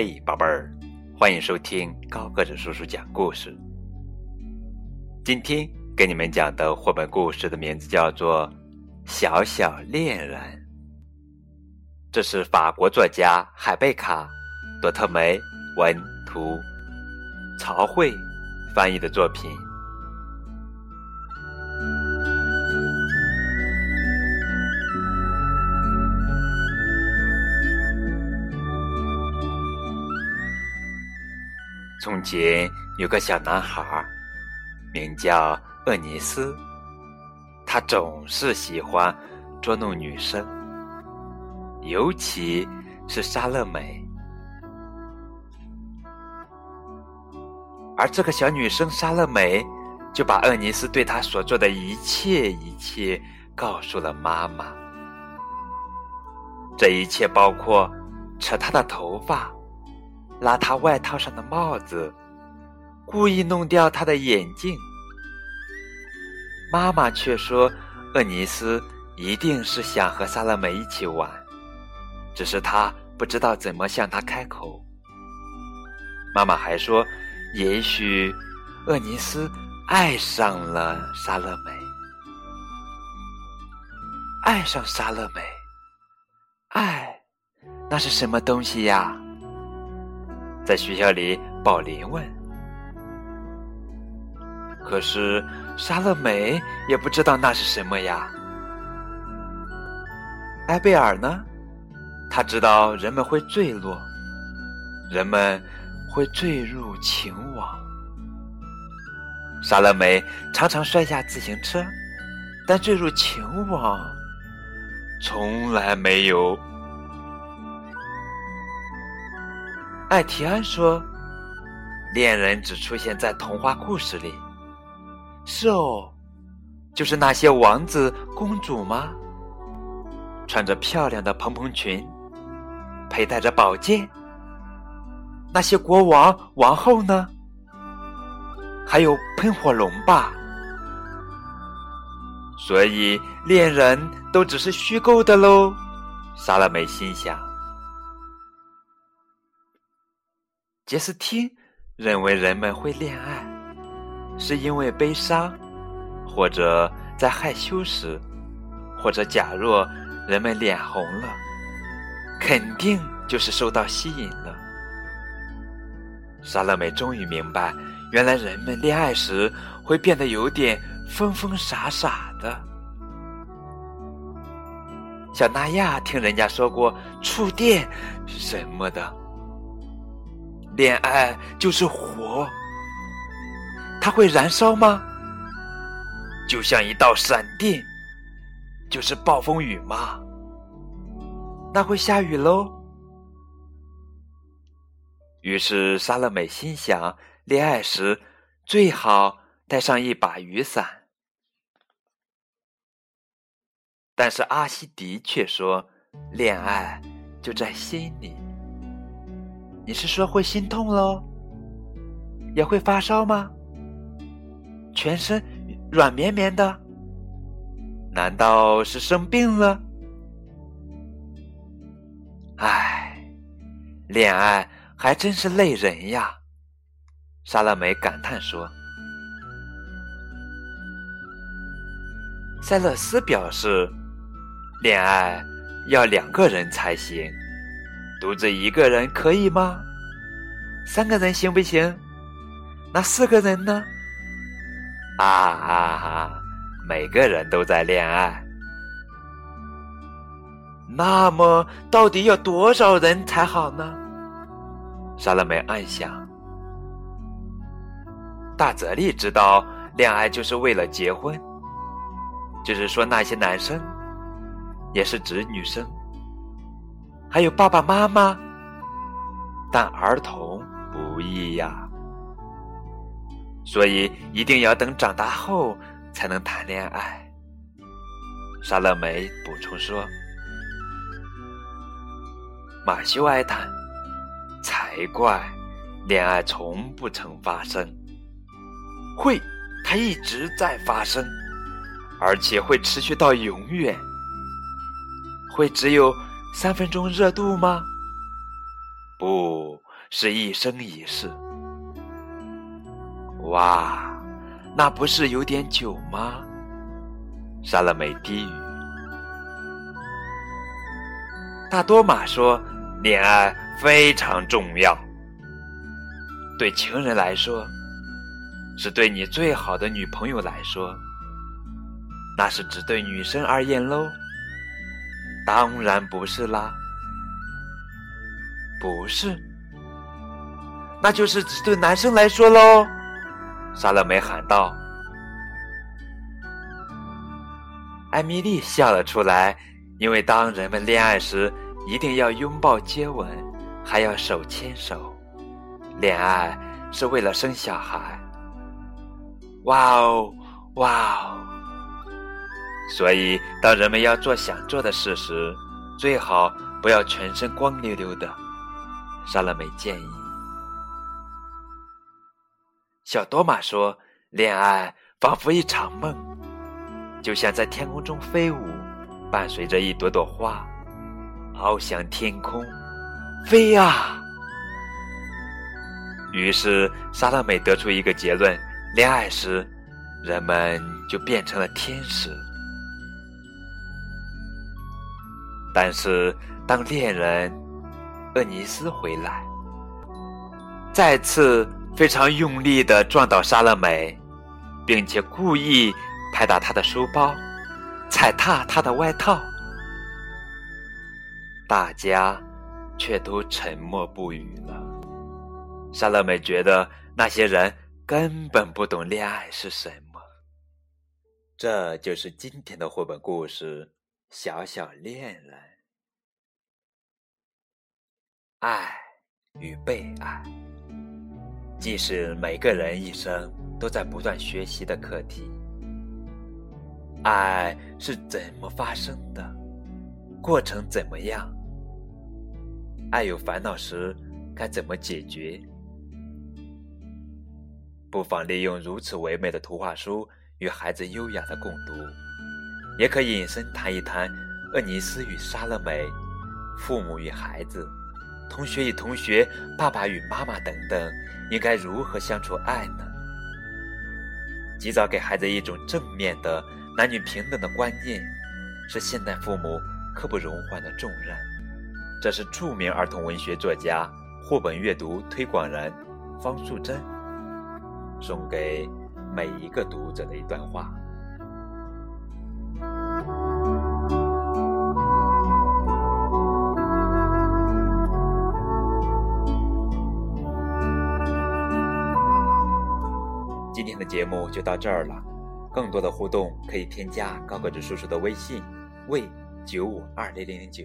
嘿，宝贝儿，欢迎收听高个子叔叔讲故事。今天给你们讲的绘本故事的名字叫做《小小恋人》，这是法国作家海贝卡·朵特梅文图曹慧翻译的作品。从前有个小男孩，名叫厄尼斯。他总是喜欢捉弄女生，尤其是莎乐美。而这个小女生莎乐美就把厄尼斯对她所做的一切一切告诉了妈妈。这一切包括扯她的头发。拉他外套上的帽子，故意弄掉他的眼镜。妈妈却说，厄尼斯一定是想和萨勒美一起玩，只是他不知道怎么向他开口。妈妈还说，也许厄尼斯爱上了莎乐美，爱上莎乐美，爱，那是什么东西呀？在学校里，宝林问。可是莎乐美也不知道那是什么呀。埃贝尔呢？他知道人们会坠落，人们会坠入情网。莎乐美常常摔下自行车，但坠入情网从来没有。艾提安说：“恋人只出现在童话故事里。”是哦，就是那些王子公主吗？穿着漂亮的蓬蓬裙，佩戴着宝剑。那些国王王后呢？还有喷火龙吧？所以恋人都只是虚构的喽。莎拉梅心想。杰斯汀认为人们会恋爱，是因为悲伤，或者在害羞时，或者假若人们脸红了，肯定就是受到吸引了。莎乐美终于明白，原来人们恋爱时会变得有点疯疯傻傻的。小娜亚听人家说过触电什么的。恋爱就是火，它会燃烧吗？就像一道闪电，就是暴风雨吗？那会下雨喽。于是莎乐美心想，恋爱时最好带上一把雨伞。但是阿西迪却说，恋爱就在心里。你是说会心痛喽？也会发烧吗？全身软绵绵的？难道是生病了？唉，恋爱还真是累人呀！莎乐美感叹说。塞勒斯表示，恋爱要两个人才行。独自一个人可以吗？三个人行不行？那四个人呢？啊啊啊！每个人都在恋爱。那么，到底要多少人才好呢？莎乐梅暗想。大泽利知道，恋爱就是为了结婚，就是说那些男生，也是指女生。还有爸爸妈妈，但儿童不易呀，所以一定要等长大后才能谈恋爱。莎乐美补充说：“马修哀叹，才怪，恋爱从不曾发生，会，它一直在发生，而且会持续到永远，会只有。”三分钟热度吗？不，是一生一世。哇，那不是有点久吗？莎乐美低语。大多玛说：“恋爱非常重要，对情人来说，是对你最好的女朋友来说，那是只对女生而言喽？当然不是啦，不是，那就是只对男生来说喽。”莎乐美喊道。艾米丽笑了出来。因为当人们恋爱时，一定要拥抱、接吻，还要手牵手。恋爱是为了生小孩。哇哦，哇哦！所以，当人们要做想做的事时，最好不要全身光溜溜的。莎乐美建议。小多玛说：“恋爱仿佛一场梦，就像在天空中飞舞。”伴随着一朵朵花，翱翔天空，飞啊！于是，莎乐美得出一个结论：恋爱时，人们就变成了天使。但是，当恋人厄尼斯回来，再次非常用力的撞倒莎乐美，并且故意拍打她的书包。踩踏她的外套，大家却都沉默不语了。莎乐美觉得那些人根本不懂恋爱是什么。这就是今天的绘本故事《小小恋人》。爱与被爱，既是每个人一生都在不断学习的课题。爱是怎么发生的？过程怎么样？爱有烦恼时该怎么解决？不妨利用如此唯美的图画书与孩子优雅的共读，也可以引申谈一谈厄尼斯与莎乐美、父母与孩子、同学与同学、爸爸与妈妈等等，应该如何相处爱呢？及早给孩子一种正面的。男女平等的观念是现代父母刻不容缓的重任。这是著名儿童文学作家、绘本阅读推广人方素珍送给每一个读者的一段话。今天的节目就到这儿了。更多的互动可以添加高个子叔叔的微信，为九五二零零零九。